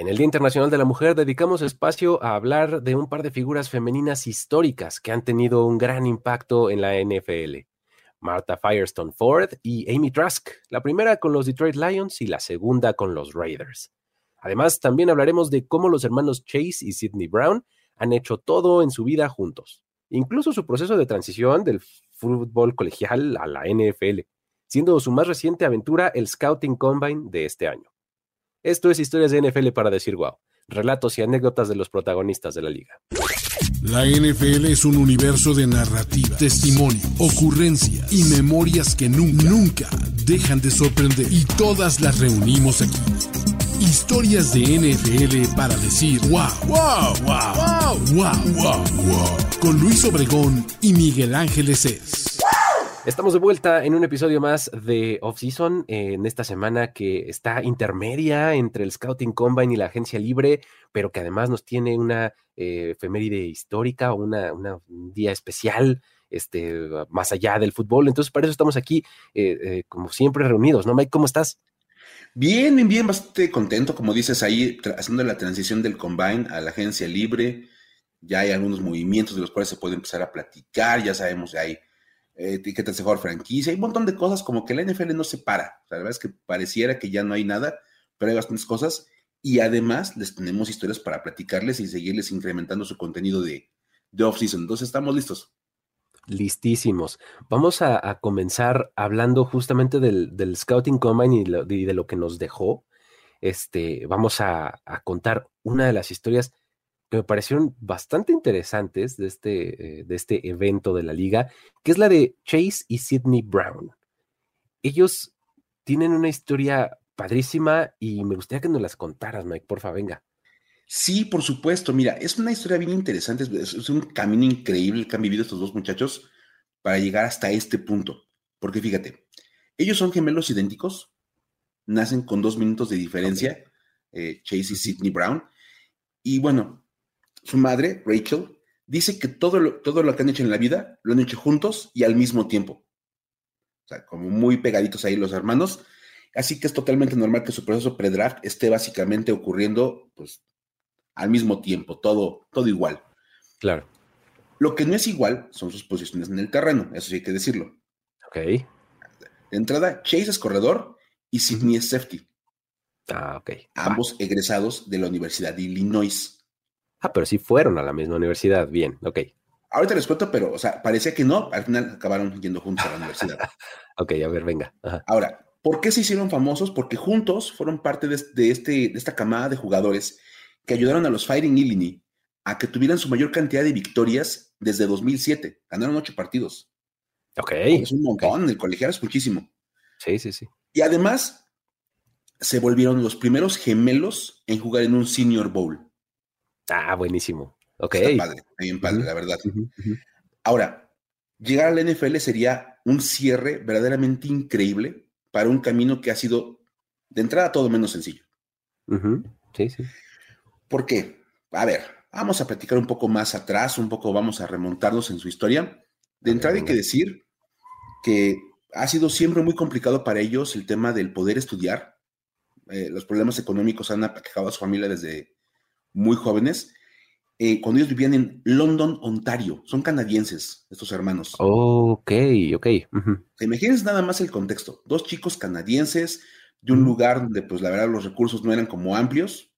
En el Día Internacional de la Mujer dedicamos espacio a hablar de un par de figuras femeninas históricas que han tenido un gran impacto en la NFL. Martha Firestone Ford y Amy Trask, la primera con los Detroit Lions y la segunda con los Raiders. Además, también hablaremos de cómo los hermanos Chase y Sidney Brown han hecho todo en su vida juntos, incluso su proceso de transición del fútbol colegial a la NFL, siendo su más reciente aventura el Scouting Combine de este año. Esto es Historias de NFL para decir wow, relatos y anécdotas de los protagonistas de la liga. La NFL es un universo de narrativa, testimonio, ocurrencia y memorias que nunca, nunca dejan de sorprender. Y todas las reunimos aquí. Historias de NFL para decir wow, wow, wow, wow, wow, wow. Con Luis Obregón y Miguel Ángeles es. Estamos de vuelta en un episodio más de Off Season en esta semana que está intermedia entre el Scouting Combine y la agencia libre, pero que además nos tiene una eh, efeméride histórica, una, un día especial, este, más allá del fútbol. Entonces, para eso estamos aquí, eh, eh, como siempre, reunidos, ¿no, Mike? ¿Cómo estás? Bien, bien, bien, bastante contento, como dices ahí, haciendo la transición del Combine a la agencia libre. Ya hay algunos movimientos de los cuales se puede empezar a platicar, ya sabemos, ya hay etiquetas de jugador franquicia, hay un montón de cosas como que la NFL no se para. la verdad es que pareciera que ya no hay nada, pero hay bastantes cosas y además les tenemos historias para platicarles y seguirles incrementando su contenido de, de off-season. Entonces estamos listos. Listísimos. Vamos a, comenzar hablando justamente del, Scouting Combine y, de lo que nos dejó. Este, vamos a, contar una de las historias que me parecieron bastante interesantes de este, eh, de este evento de la liga, que es la de Chase y Sidney Brown. Ellos tienen una historia padrísima y me gustaría que nos las contaras, Mike, porfa, venga. Sí, por supuesto. Mira, es una historia bien interesante, es, un camino increíble que han vivido estos dos muchachos para llegar hasta este punto. Porque fíjate, ellos son gemelos idénticos, nacen con dos minutos de diferencia, eh, Chase y Sidney Brown. Y bueno, su madre, Rachel, dice que todo lo, todo lo que han hecho en la vida lo han hecho juntos y al mismo tiempo. O sea, como muy pegaditos ahí los hermanos. Así que es totalmente normal que su proceso pre-draft esté básicamente ocurriendo pues al mismo tiempo, todo, todo igual. Claro. Lo que no es igual son sus posiciones en el terreno, eso sí hay que decirlo. Ok. De entrada, Chase es corredor y Sidney es safety. Ah, ok. Ambos egresados de la Universidad de Illinois. Ah, pero sí fueron a la misma universidad. Bien, ok. Ahorita les cuento, pero, o sea, parecía que no, al final acabaron yendo juntos a la universidad. ok, a ver, venga. Ahora, ¿por qué se hicieron famosos? Porque juntos fueron parte de, este, de esta camada de jugadores que ayudaron a los Fighting Illini a que tuvieran su mayor cantidad de victorias desde 2007. Ganaron ocho partidos. Ok. Es un montón, el colegial es muchísimo. Sí, sí, sí. Y además, se volvieron los primeros gemelos en jugar en un Senior Bowl. Ah, buenísimo. Ok. Está padre, bien padre, la verdad. Ahora, llegar a la NFL sería un cierre verdaderamente increíble para un camino que ha sido de entrada todo menos sencillo. Sí, sí. ¿Por qué? A ver, vamos a platicar un poco más atrás, un poco vamos a remontarnos en su historia. De entrada hay que decir que ha sido siempre muy complicado para ellos el tema del poder estudiar. Eh, los problemas económicos han aquejado a su familia desde muy jóvenes, eh, cuando ellos vivían en London, Ontario. Son canadienses, estos hermanos. ok, ok. Imagínense nada más el contexto. Dos chicos canadienses de un lugar donde, pues, la verdad, los recursos no eran como amplios.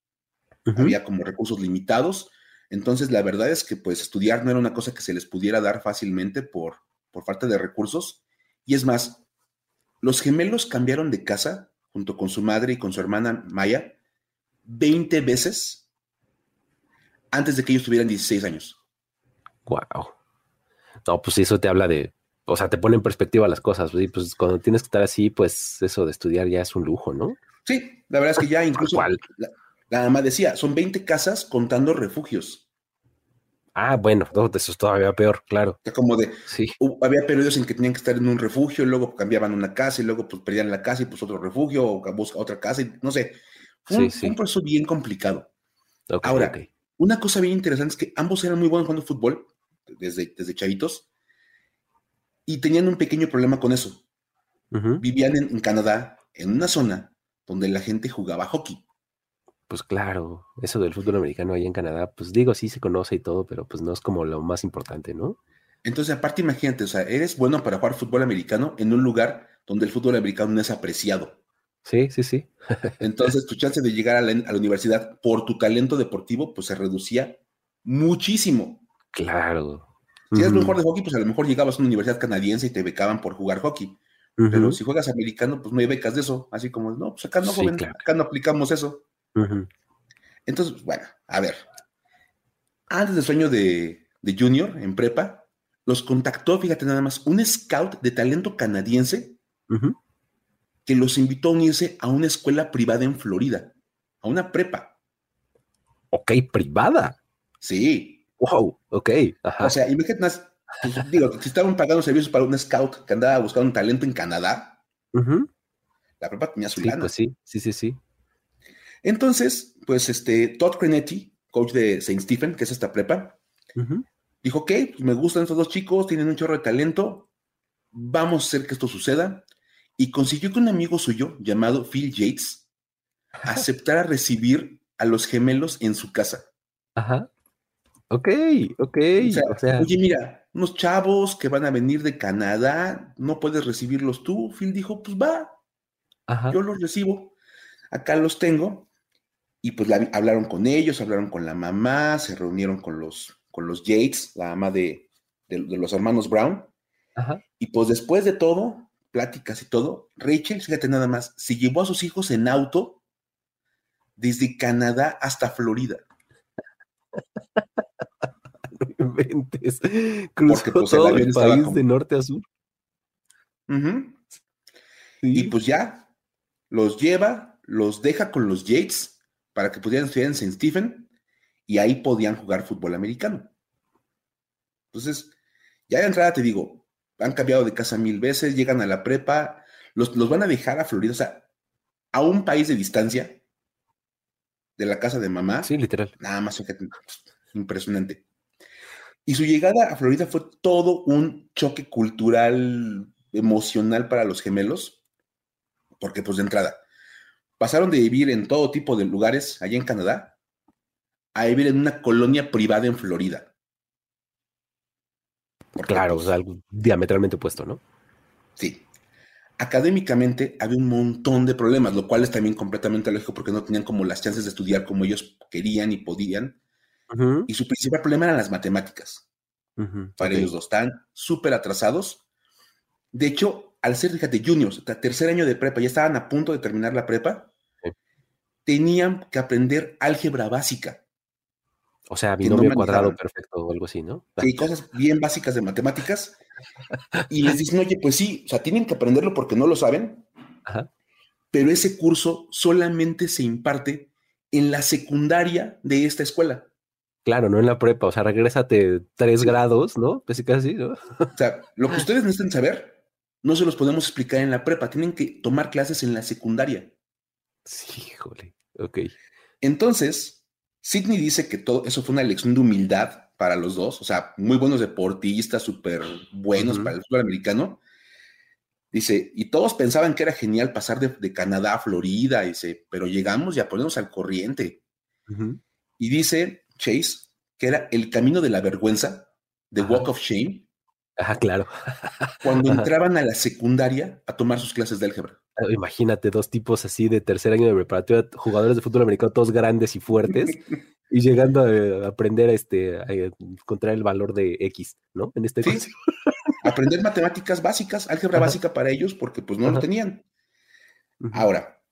Había como recursos limitados. Entonces, la verdad es que, pues, estudiar no era una cosa que se les pudiera dar fácilmente por, por falta de recursos. Y es más, los gemelos cambiaron de casa junto con su madre y con su hermana Maya 20 veces antes de que ellos tuvieran 16 años. Wow. No, pues eso te habla de, o sea, te pone en perspectiva las cosas. Pues cuando tienes que estar así, pues eso de estudiar ya es un lujo, ¿no? Sí, la verdad es que ya incluso la, la mamá decía, son 20 casas contando refugios. Ah, bueno, eso es todavía peor, claro. como de, sí. había periodos en que tenían que estar en un refugio, y luego cambiaban una casa y luego pues perdían la casa y pues otro refugio o busca otra casa y no sé. Fue, un, proceso bien complicado. Ahora, una cosa bien interesante es que ambos eran muy buenos jugando fútbol desde, desde chavitos y tenían un pequeño problema con eso. Vivían en, Canadá, en una zona donde la gente jugaba hockey. Pues claro, eso del fútbol americano ahí en Canadá, pues digo, sí se conoce y todo, pero pues no es como lo más importante, ¿no? Entonces, aparte, imagínate, o sea, eres bueno para jugar fútbol americano en un lugar donde el fútbol americano no es apreciado. Sí, sí, sí. Entonces, tu chance de llegar a la, a la, universidad por tu talento deportivo, pues se reducía muchísimo. Claro. Si eres mejor de hockey, pues a lo mejor llegabas a una universidad canadiense y te becaban por jugar hockey. Uh -huh. Pero si juegas americano, pues no hay becas de eso. Así como, no, pues acá no, sí, joven, claro. acá no aplicamos eso. Uh -huh. Entonces, bueno, a ver. Antes del sueño de, de Junior en prepa, los contactó, fíjate nada más, un scout de talento canadiense uh -huh. que los invitó a unirse a una escuela privada en Florida, a una prepa. Ok, privada. Sí. Wow, ok. Ajá. O sea, imagínate, pues, digo, si estaban pagando servicios para un scout que andaba buscando un talento en Canadá, uh -huh. la prepa tenía su sí, lana. Pues sí, sí, sí, sí. Entonces, pues este, Todd Crenetti, coach de St. Stephen, que es esta prepa, uh -huh. dijo, ok, pues me gustan estos dos chicos, tienen un chorro de talento, vamos a hacer que esto suceda. Y consiguió que un amigo suyo, llamado Phil Yates, aceptara recibir a los gemelos en su casa. Ajá. Ok, ok. O sea, o sea, oye, mira, unos chavos que van a venir de Canadá, no puedes recibirlos tú. Phil dijo, pues va, Ajá. yo los recibo. Acá los tengo. Y pues la, hablaron con ellos, hablaron con la mamá, se reunieron con los, con los Yates, la mamá de, de, de los hermanos Brown. Ajá. Y pues después de todo, pláticas y todo, Rachel, fíjate nada más, se llevó a sus hijos en auto desde Canadá hasta Florida. no inventes. Cruzó Porque, pues, todo el, el país como... de norte a sur. Uh -huh. sí. Y pues ya, los lleva, los deja con los Yates para que pudieran estudiar en St. Stephen y ahí podían jugar fútbol americano. Entonces, ya de entrada te digo, han cambiado de casa mil veces, llegan a la prepa, los, los van a dejar a Florida, o sea, a un país de distancia de la casa de mamá. Sí, literal. Nada más, impresionante. Y su llegada a Florida fue todo un choque cultural, emocional para los gemelos, porque pues de entrada, pasaron de vivir en todo tipo de lugares allá en Canadá a vivir en una colonia privada en Florida. Porque, claro, pues, o sea, algo diametralmente opuesto, ¿no? Sí. Académicamente había un montón de problemas, lo cual es también completamente lógico porque no tenían como las chances de estudiar como ellos querían y podían. Uh -huh. Y su principal problema eran las matemáticas. Uh -huh. Para okay. ellos dos, están súper atrasados. De hecho, al ser, fíjate, juniors, tercer año de prepa, ya estaban a punto de terminar la prepa. Tenían que aprender álgebra básica. O sea, binomio no cuadrado perfecto o algo así, ¿no? Sí, cosas bien básicas de matemáticas. Y les dicen, oye, pues sí, o sea, tienen que aprenderlo porque no lo saben. Ajá. Pero ese curso solamente se imparte en la secundaria de esta escuela. Claro, no en la prepa, o sea, regrésate tres sí. grados, ¿no? Casi casi, ¿no? O sea, lo que ustedes necesitan saber, no se los podemos explicar en la prepa, tienen que tomar clases en la secundaria. Sí, híjole, ok. Entonces, Sidney dice que todo eso fue una lección de humildad para los dos, o sea, muy buenos deportistas, súper buenos uh -huh. para el fútbol americano. Dice, y todos pensaban que era genial pasar de, de Canadá a Florida, dice, pero llegamos y a ponernos al corriente. Uh -huh. Y dice Chase que era el camino de la vergüenza, The Walk of Shame. Ajá, claro. cuando entraban a la secundaria a tomar sus clases de álgebra. Imagínate dos tipos así de tercer año de preparatoria, jugadores de fútbol americano, todos grandes y fuertes, y llegando a, aprender a, este, a encontrar el valor de X, ¿no? En este sí. aprender matemáticas básicas, álgebra Ajá. básica para ellos, porque pues no Ajá. lo tenían. Ahora,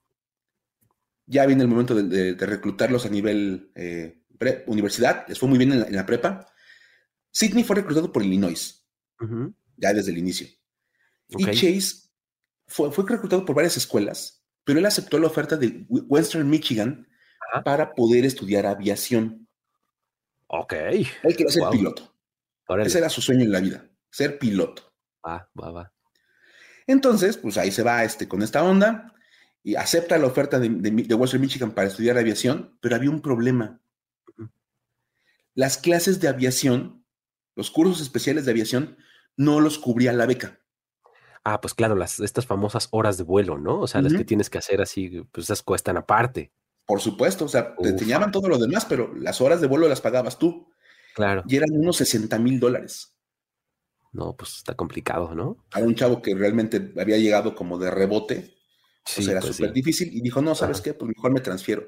ya viene el momento de, de, de reclutarlos a nivel eh, pre, universidad, les fue muy bien en la, en la, prepa. Sidney fue reclutado por Illinois, ya desde el inicio. Okay. Y Chase fue, fue, reclutado por varias escuelas, pero él aceptó la oferta de Western Michigan para poder estudiar aviación. Ok. Él quería ser wow. piloto. Órale. Ese era su sueño en la vida, ser piloto. Va, va, va. Entonces, pues ahí se va este, con esta onda y acepta la oferta de, de, de Western Michigan para estudiar aviación, pero había un problema. Las clases de aviación, los cursos especiales de aviación, no los cubría la beca. Ah, pues claro, las, estas famosas horas de vuelo, ¿no? O sea, uh -huh. las que tienes que hacer así, pues esas cuestan aparte. Por supuesto, o sea, te enseñaban todo lo demás, pero las horas de vuelo las pagabas tú. Claro. Y eran unos 60 mil dólares. No, pues está complicado, ¿no? A un chavo que realmente había llegado como de rebote, pues era pues súper difícil, y dijo, no, ¿sabes qué? Pues mejor me transfiero.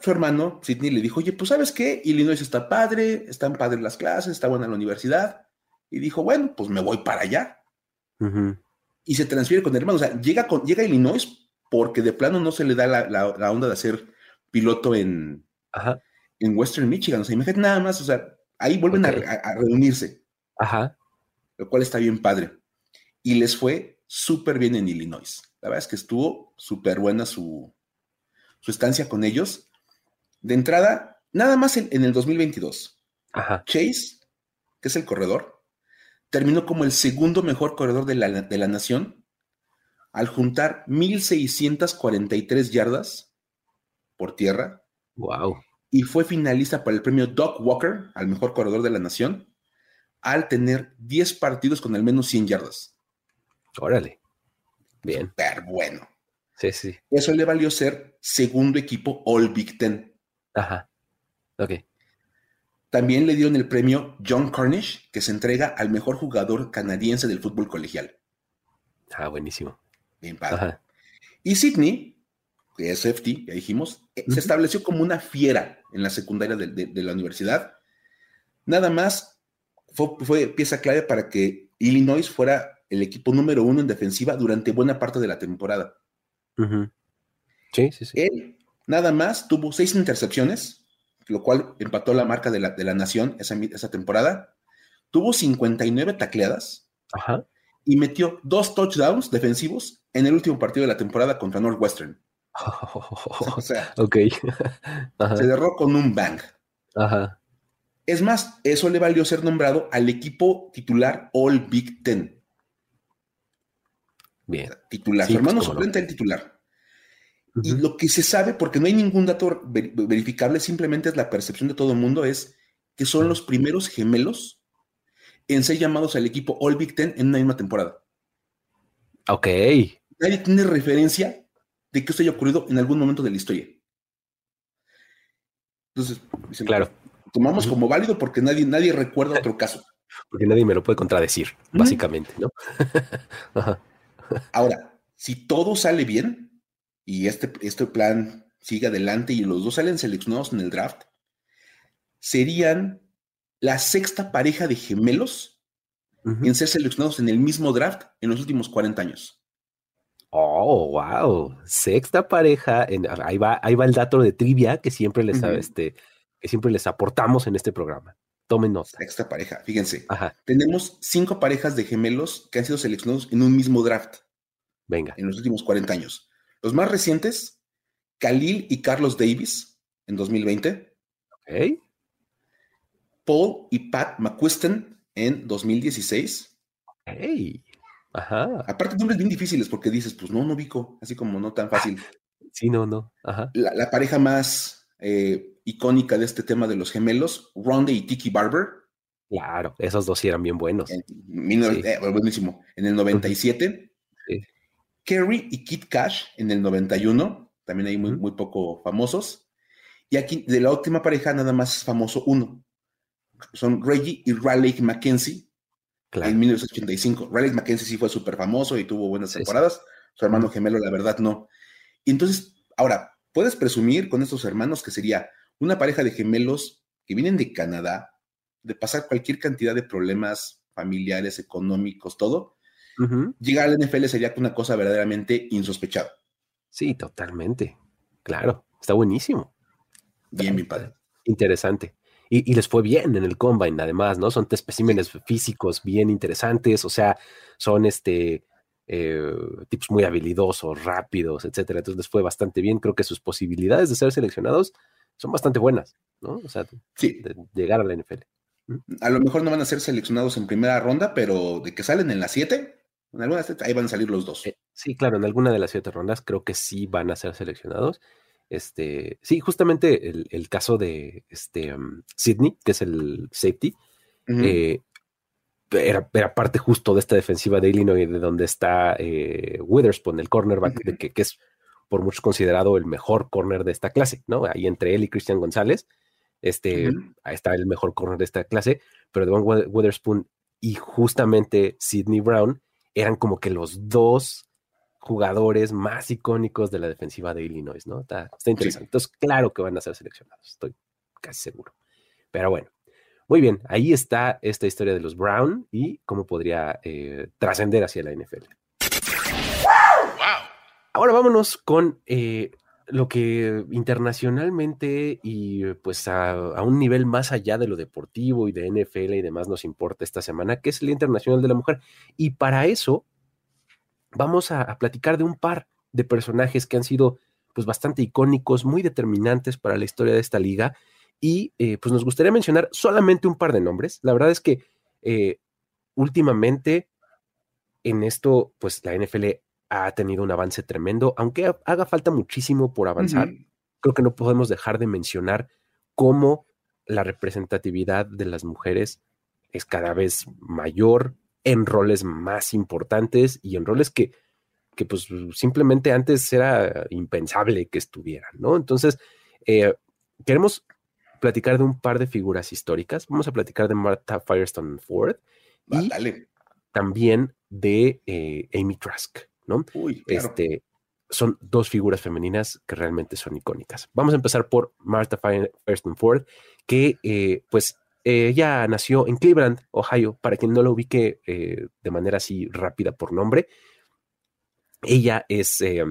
Su hermano, Sidney, le dijo, oye, pues ¿sabes qué? Illinois está padre, están padres las clases, está buena la universidad. Y dijo, bueno, pues me voy para allá. Y se transfiere con el hermano. O sea, llega, con, llega a Illinois porque de plano no se le da la, onda de hacer piloto en, en Western Michigan. O sea, imagínate nada más, o sea, ahí vuelven a, reunirse. Ajá. Lo cual está bien padre. Y les fue súper bien en Illinois. La verdad es que estuvo súper buena su, su estancia con ellos. De entrada, nada más en, el 2022. Ajá. Chase, que es el corredor, terminó como el segundo mejor corredor de la, de la nación al juntar 1.643 yardas por tierra. Wow. Y fue finalista para el premio Doc Walker al mejor corredor de la nación al tener 10 partidos con al menos 100 yardas. Órale. Bien. Pero bueno. Sí, sí. Eso le valió ser segundo equipo All Big Ten. Ajá. Ok. También le dieron el premio John Carnish, que se entrega al mejor jugador canadiense del fútbol colegial. Ah, buenísimo. Bien padre. Y Sidney, que es FT, ya dijimos, eh, se estableció como una fiera en la secundaria de, la universidad. Nada más fue, pieza clave para que Illinois fuera el equipo número uno en defensiva durante buena parte de la temporada. Sí, sí, sí. Él nada más tuvo seis intercepciones, lo cual empató la marca de la, de la nación esa, esa temporada. Tuvo 59 tacleadas. Ajá. Y metió dos touchdowns defensivos en el último partido de la temporada contra Northwestern. o sea, se derró con un bang. Ajá. Es más, eso le valió ser nombrado al equipo titular All Big Ten. Bien. Titular. Su hermano pues, suplente el titular. Y lo que se sabe, porque no hay ningún dato verificable, simplemente es la percepción de todo el mundo, es que son los primeros gemelos en ser llamados al equipo All Big Ten en una misma temporada. Ok. Nadie tiene referencia de que esto haya ocurrido en algún momento de la historia. Entonces, claro. tomamos como válido porque nadie, nadie recuerda otro caso. Porque nadie me lo puede contradecir, básicamente, ¿no? Ahora, si todo sale bien y este, este plan sigue adelante y los dos salen seleccionados en el draft, serían la sexta pareja de gemelos en ser seleccionados en el mismo draft en los últimos 40 años. Oh, wow. Sexta pareja. En, ahí, va, ahí va el dato de trivia que siempre les, este, que siempre les aportamos en este programa. Tomen nota. Sexta pareja, fíjense. Tenemos cinco parejas de gemelos que han sido seleccionados en un mismo draft. Venga. En los últimos 40 años. Los más recientes, Khalil y Carlos Davis en 2020. Ok. Paul y Pat McQuiston en 2016. Hey. Ajá. Aparte, nombres bien difíciles porque dices, pues no, no ubico, así como no tan fácil. Sí, no, no. Ajá. La, pareja más eh, icónica de este tema de los gemelos, Ronde y Tiki Barber. Claro, esos dos sí eran bien buenos. En, eh, buenísimo. En el 97. Sí. Kerry y Kit Cash en el 91. También hay muy, muy poco famosos. Y aquí, de la última pareja, nada más es famoso uno. Son Reggie y Raleigh Mackenzie en 1985. Raleigh Mackenzie sí fue súper famoso y tuvo buenas temporadas. Su hermano gemelo, la verdad, no. Y entonces, ahora, puedes presumir con estos hermanos que sería una pareja de gemelos que vienen de Canadá, de pasar cualquier cantidad de problemas familiares, económicos, todo. Llegar al NFL sería una cosa verdaderamente insospechada. Sí, totalmente. Claro, está buenísimo. Bien, mi padre. Interesante. Y, les fue bien en el combine, además, ¿no? Son especímenes físicos bien interesantes, o sea, son este eh, tipos muy habilidosos, rápidos, etcétera. Entonces les fue bastante bien. Creo que sus posibilidades de ser seleccionados son bastante buenas, ¿no? O sea, de llegar a la NFL. A lo mejor no van a ser seleccionados en primera ronda, pero de que salen en las siete, en alguna ahí van a salir los dos. Eh, sí, claro, en alguna de las siete rondas creo que sí van a ser seleccionados. Este, sí, justamente el, caso de este, um, Sidney, que es el safety, eh, era, parte justo de esta defensiva de Illinois, de donde está eh, Witherspoon, el cornerback, que, es por muchos considerado el mejor corner de esta clase, ¿no? Ahí entre él y Cristian González, este, ahí está el mejor corner de esta clase, pero Devon Witherspoon y justamente Sidney Brown eran como que los dos jugadores más icónicos de la defensiva de Illinois, ¿no? Está, interesante. Entonces, claro que van a ser seleccionados, estoy casi seguro. Pero bueno, muy bien, ahí está esta historia de los Brown y cómo podría eh, trascender hacia la NFL. Ahora vámonos con eh, lo que internacionalmente y pues a, un nivel más allá de lo deportivo y de NFL y demás nos importa esta semana, que es el Internacional de la Mujer. Y para eso vamos a, platicar de un par de personajes que han sido pues bastante icónicos, muy determinantes para la historia de esta liga. Y eh, pues nos gustaría mencionar solamente un par de nombres. La verdad es que eh, últimamente en esto, pues la NFL ha tenido un avance tremendo, aunque haga falta muchísimo por avanzar. Creo que no podemos dejar de mencionar cómo la representatividad de las mujeres es cada vez mayor en roles más importantes y en roles que, que pues simplemente antes era impensable que estuvieran, ¿no? Entonces, eh, queremos platicar de un par de figuras históricas. Vamos a platicar de Martha Firestone Ford y también de eh, Amy Trask, ¿no? Este, son dos figuras femeninas que realmente son icónicas. Vamos a empezar por Martha Firestone Ford, que eh, pues ella nació en Cleveland, Ohio, para quien no lo ubique eh, de manera así rápida por nombre. Ella es, eh,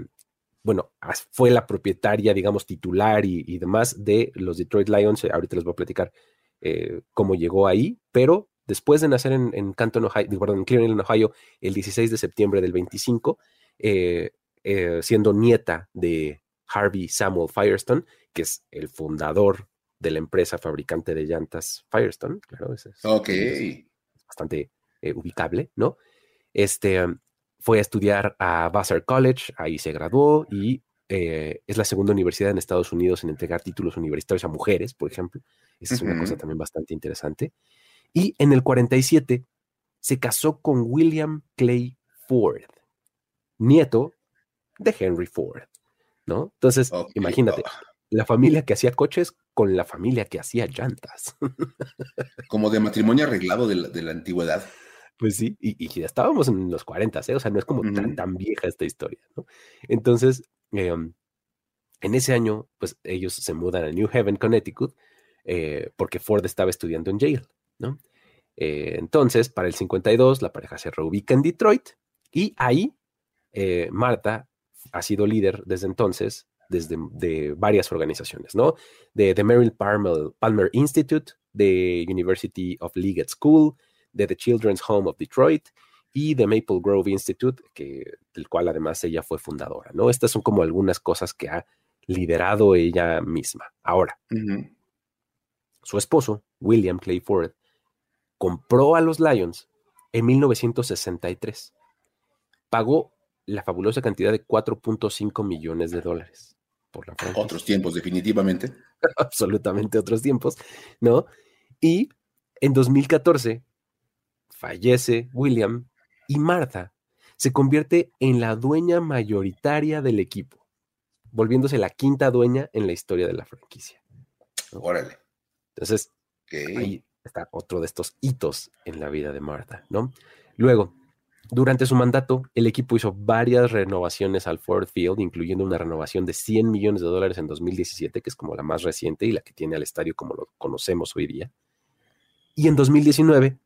bueno, fue la propietaria, digamos, titular y, demás de los Detroit Lions. Ahorita les voy a platicar eh, cómo llegó ahí, pero después de nacer en, Canton, Ohio, en Cleveland, Ohio, el 16 de septiembre del 25, siendo nieta de Harvey Samuel Firestone, que es el fundador de la empresa fabricante de llantas Firestone, claro, es, bastante eh, ubicable, ¿no? Este fue a estudiar a Vassar College, ahí se graduó y eh, es la segunda universidad en Estados Unidos en entregar títulos universitarios a mujeres, por ejemplo. Esa es una cosa también bastante interesante. Y en el 47 se casó con William Clay Ford, nieto de Henry Ford, ¿no? Entonces, imagínate, la familia que hacía coches con la familia que hacía llantas. Como de matrimonio arreglado de la, antigüedad. Pues sí, y, ya estábamos en los 40, ¿eh? o sea, no es como tan, tan, vieja esta historia, ¿no? Entonces, em, en ese año, pues ellos se mudan a New Haven, Connecticut, eh, porque Ford estaba estudiando en Yale, ¿no? Eh, entonces, para el 52, la pareja se reubica en Detroit y ahí Marta ha sido líder desde entonces desde de varias organizaciones, ¿no? De The Merrill Palmer, Palmer Institute, de University of Leggett School, de The Children's Home of Detroit y de Maple Grove Institute, que, del cual además ella fue fundadora, ¿no? Estas son como algunas cosas que ha liderado ella misma. Ahora, su esposo, William Clay Ford, compró a los Lions en 1963. Pagó la fabulosa cantidad de 4.5 millones de dólares por la Otros tiempos, definitivamente. Absolutamente otros tiempos, ¿no? Y en 2014 fallece William y Martha se convierte en la dueña mayoritaria del equipo, volviéndose la quinta dueña en la historia de la franquicia. Órale. Entonces, ahí otro de estos hitos en la vida de Martha, ¿no? Luego, durante su mandato, el equipo hizo varias renovaciones al Ford Field, incluyendo una renovación de 100 millones de dólares en 2017, que es como la más reciente y la que tiene al estadio como lo conocemos hoy día. Y en 2019,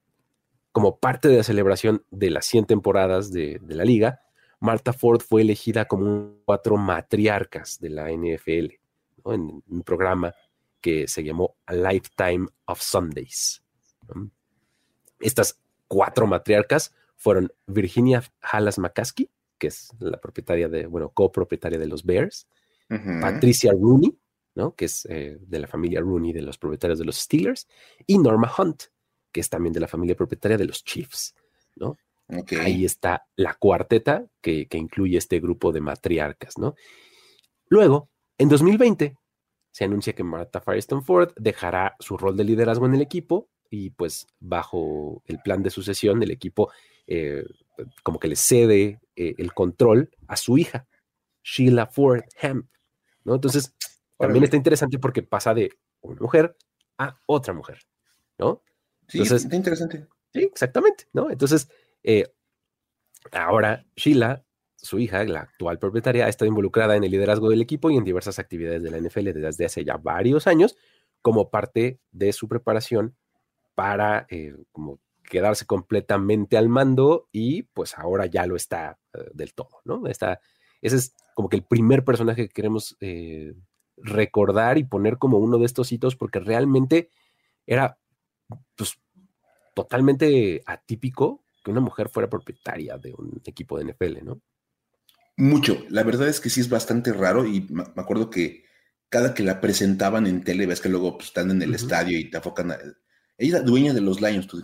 como parte de la celebración de las 100 temporadas de, la liga, Martha Ford fue elegida como un cuatro matriarcas de la NFL, en un programa que se llamó A Lifetime of Sundays. Estas cuatro matriarcas fueron Virginia Halas McCaskey, que es la propietaria de, bueno, copropietaria de los Bears, Patricia Rooney, ¿no? Que es eh, de la familia Rooney, de los propietarios de los Steelers, y Norma Hunt, que es también de la familia propietaria de los Chiefs, ¿no? Ahí está la cuarteta que, que, incluye este grupo de matriarcas, ¿no? Luego, en 2020, se anuncia que Martha Firestone Ford dejará su rol de liderazgo en el equipo y pues bajo el plan de sucesión el equipo eh, como que le cede eh, el control a su hija, Sheila Ford Hemp, ¿no? Entonces, también está interesante porque pasa de una mujer a otra mujer, ¿no? Sí, está interesante. Sí, exactamente, ¿no? Entonces, eh, ahora Sheila, su hija, la actual propietaria, ha estado involucrada en el liderazgo del equipo y en diversas actividades de la NFL desde hace ya varios años, como parte de su preparación para eh, como quedarse completamente al mando y pues ahora ya lo está eh, del todo, ¿no? Está, ese es como que el primer personaje que queremos eh, recordar y poner como uno de estos hitos porque realmente era pues totalmente atípico que una mujer fuera propietaria de un equipo de NFL, ¿no? Mucho. La verdad es que sí es bastante raro y me acuerdo que cada que la presentaban en tele, ves que luego pues, están en el estadio y te afocan. Ella es dueña de los Lions. Tú,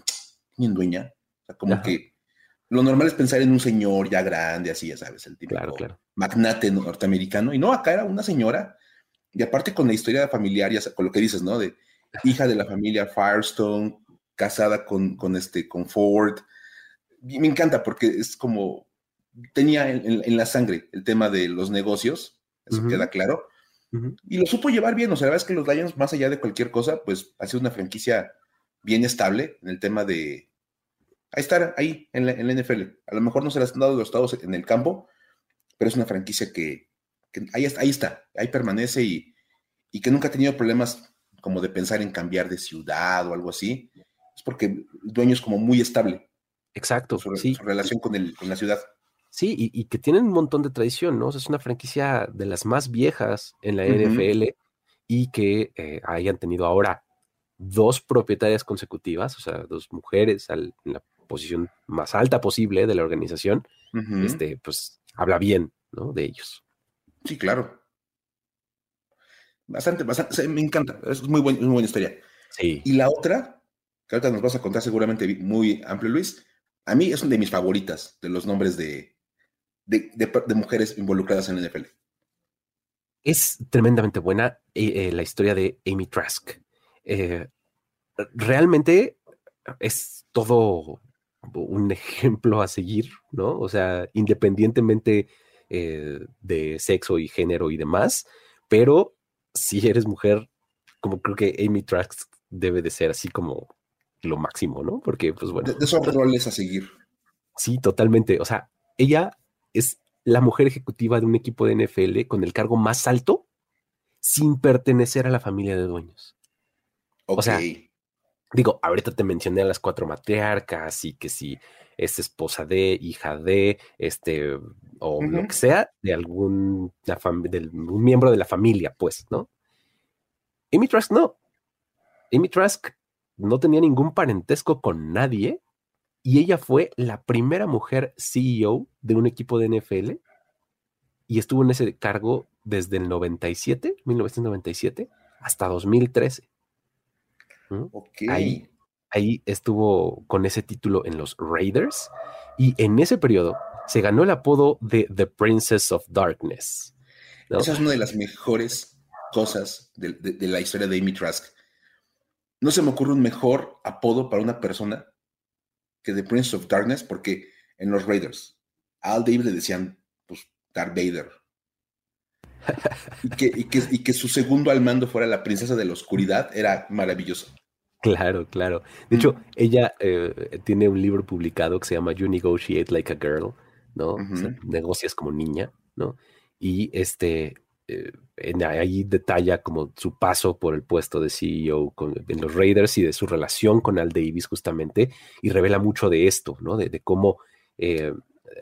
¿quién dueña? O sea, como que lo normal es pensar en un señor ya grande, así, ya sabes, el típico magnate norteamericano. Y no, acá era una señora. Y aparte con la historia familiar, ya con lo que dices, ¿no? De hija de la familia Firestone, casada con, con, este, con Ford. Y me encanta porque es como, tenía en, la sangre el tema de los negocios, eso queda claro. Y lo supo llevar bien, o sea, la verdad es que los Lions, más allá de cualquier cosa, pues ha sido una franquicia bien estable en el tema de, ahí estar ahí en la, NFL. A lo mejor no se las han dado los estados en el campo, pero es una franquicia que, ahí, está, ahí está, ahí permanece y, y, que nunca ha tenido problemas como de pensar en cambiar de ciudad o algo así. Es porque el dueño es como muy estable. Exacto. Su, sí. su relación con, el, con la ciudad. Sí, y, que tienen un montón de tradición, ¿no? es una franquicia de las más viejas en la NFL y que eh, hayan tenido ahora dos propietarias consecutivas, o sea, dos mujeres en la posición más alta posible de la organización, este, pues habla bien, ¿no? De ellos. Sí, claro. Bastante, bastante, me encanta, es muy, buen, muy buena historia. Sí. Y la otra, que ahorita nos vas a contar seguramente muy amplio, Luis, a mí es una de mis favoritas de los nombres de, de, mujeres involucradas en el NFL. Es tremendamente buena eh, eh, la historia de Amy Trask. Eh, realmente es todo un ejemplo a seguir, ¿no? O sea, independientemente de sexo y género y demás, pero si eres mujer, como creo que Amy Trask debe de ser así como lo máximo, ¿no? Porque, pues bueno. De, esos roles a seguir. Sí, totalmente. O sea, ella es la mujer ejecutiva de un equipo de NFL con el cargo más alto sin pertenecer a la familia de dueños. O sea, digo, ahorita te mencioné a las cuatro matriarcas y que si es esposa de, hija de, este, o lo que sea, de algún un miembro de la familia, pues, ¿no? Amy Trask no. Amy Trask no tenía ningún parentesco con nadie y ella fue la primera mujer CEO de un equipo de NFL y estuvo en ese cargo desde el 97, 1997, hasta 2013. Ahí, ahí estuvo con ese título en los Raiders y en ese periodo se ganó el apodo de The Princess of Darkness. Esa es una de las mejores cosas de, de la historia de Amy Trask. No se me ocurre un mejor apodo para una persona que The Prince of Darkness, porque en los Raiders a Al Davis le decían, pues, Darth Vader. y, que, y, que, su segundo al mando fuera la princesa de la oscuridad era maravilloso. Claro, claro. De hecho, ella eh, tiene un libro publicado que se llama You Negotiate Like a Girl, ¿no? negocias como niña, ¿no? Y este, eh, ahí detalla como su paso por el puesto de CEO en los Raiders y de su relación con Al Davis justamente, y revela mucho de esto, ¿no? De, cómo, eh,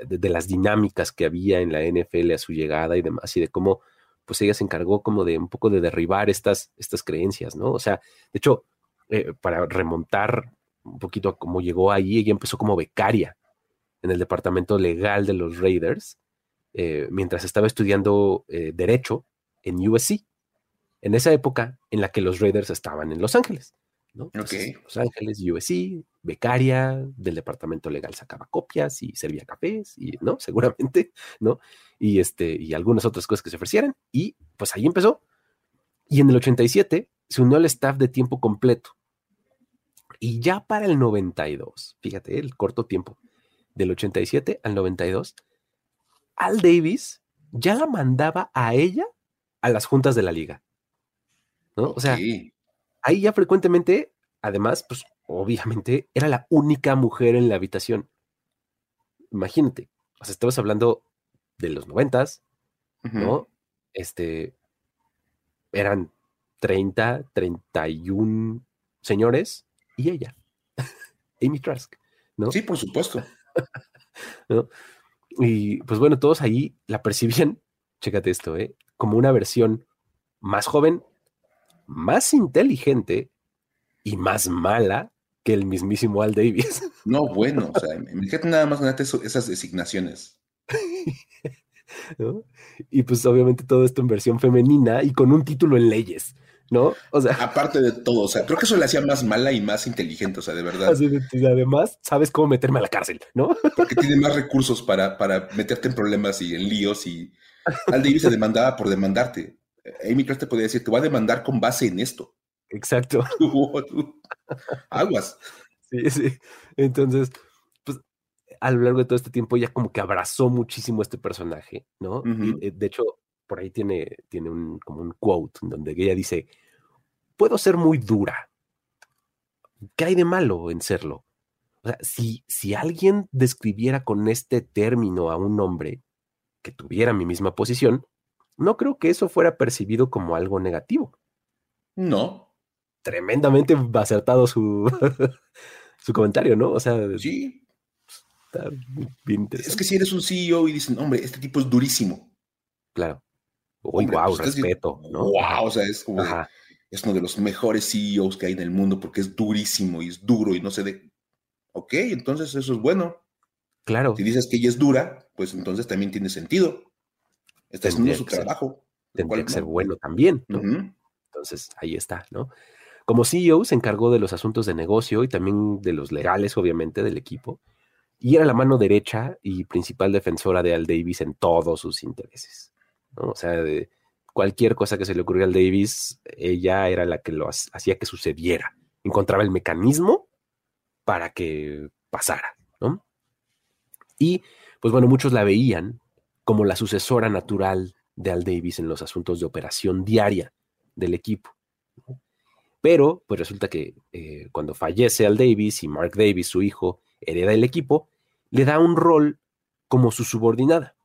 de, las dinámicas que había en la NFL a su llegada y demás, y de cómo, pues ella se encargó como de un poco de derribar estas, estas creencias, ¿no? O sea, de hecho, eh, para remontar un poquito a cómo llegó ahí, ella empezó como becaria en el departamento legal de los Raiders, eh, mientras estaba estudiando eh, Derecho en USC, en esa época en la que los Raiders estaban en Los Ángeles. ¿no? Los Ángeles, USC, becaria del departamento legal sacaba copias y servía cafés, y, ¿no? Seguramente, ¿no? Y, este, y algunas otras cosas que se ofrecieran. Y pues ahí empezó. Y en el 87 se unió al staff de tiempo completo. Y ya para el 92, fíjate, el corto tiempo, del 87 al 92, al Davis ya la mandaba a ella a las juntas de la liga. ¿no? O sea, ahí ya frecuentemente, además, pues obviamente era la única mujer en la habitación. Imagínate, o sea, estabas hablando de los noventas, ¿no? Este, eran 30, 31 señores y ella, Amy Trask, ¿no? Sí, por supuesto. Y pues bueno, todos ahí la percibían, chécate esto, ¿eh? como una versión más joven, más inteligente y más mala que el mismísimo Al Davis. No, bueno, o sea, imagínate nada más esas designaciones. Y pues obviamente todo esto en versión femenina y con un título en leyes, ¿no? O sea. Aparte de todo, o sea, creo que eso le hacía más mala y más inteligente, o sea, de verdad. además, sabes cómo meterme a la cárcel, ¿no? Porque tiene más recursos para, para meterte en problemas y en líos y Al Davis se demandaba por demandarte. Amy Cross te podía decir, te voy a demandar con base en esto. Exacto. Aguas. Sí, sí. Entonces, pues a lo largo de todo este tiempo ella como que abrazó muchísimo a este personaje, ¿no? Eh, de hecho, por ahí tiene, tiene un, como un quote donde ella dice, puedo ser muy dura. ¿Qué hay de malo en serlo? O sea, si, si alguien describiera con este término a un hombre que tuviera mi misma posición, no creo que eso fuera percibido como algo negativo. No. Tremendamente acertado su, su comentario, ¿no? O sea, sí. Está bien interesante. Es que si eres un CEO y dicen, hombre, este tipo es durísimo. Claro. Uy, wow, pues, respeto, ¿no? Wow, o sea, es como es uno de los mejores CEOs que hay en el mundo porque es durísimo y es duro y no sé de. Ok, entonces eso es bueno. Claro. Si dices que ella es dura, pues entonces también tiene sentido. Está haciendo su trabajo. Tendría que ser bueno también, ¿no? Entonces, ahí está, ¿no? Como CEO se encargó de los asuntos de negocio y también de los legales, obviamente, del equipo. Y era la mano derecha y principal defensora de Al Davis en todos sus intereses. O sea, cualquier cosa que se le ocurriera al Davis, ella era la que lo hacía que sucediera. Encontraba el mecanismo para que pasara, ¿no? Y, pues bueno, muchos la veían como la sucesora natural de Al Davis en los asuntos de operación diaria del equipo. Pero, pues resulta que eh, cuando fallece Al Davis y Mark Davis, su hijo, hereda el equipo, le da un rol como su subordinada.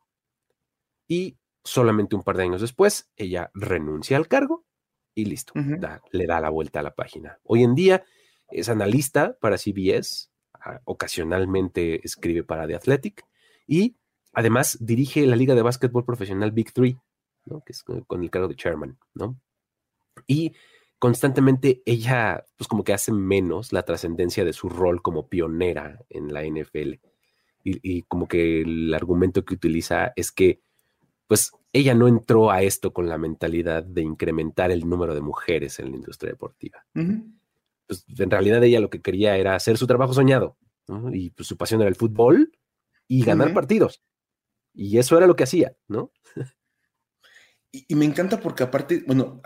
Y solamente un par de años después, ella renuncia al cargo y listo, le da la vuelta a la página. Hoy en día es analista para CBS, ah, ocasionalmente escribe para The Athletic y además dirige la liga de básquetbol profesional Big Three, que es con el cargo de chairman, ¿no? Y constantemente ella, pues como que hace menos la trascendencia de su rol como pionera en la NFL. Y, como que el argumento que utiliza es que, pues ella no entró a esto con la mentalidad de incrementar el número de mujeres en la industria deportiva. pues, en realidad ella lo que quería era hacer su trabajo soñado, y pues, su pasión era el fútbol y ganar partidos. Y eso era lo que hacía, ¿no? Y, me encanta porque aparte, bueno,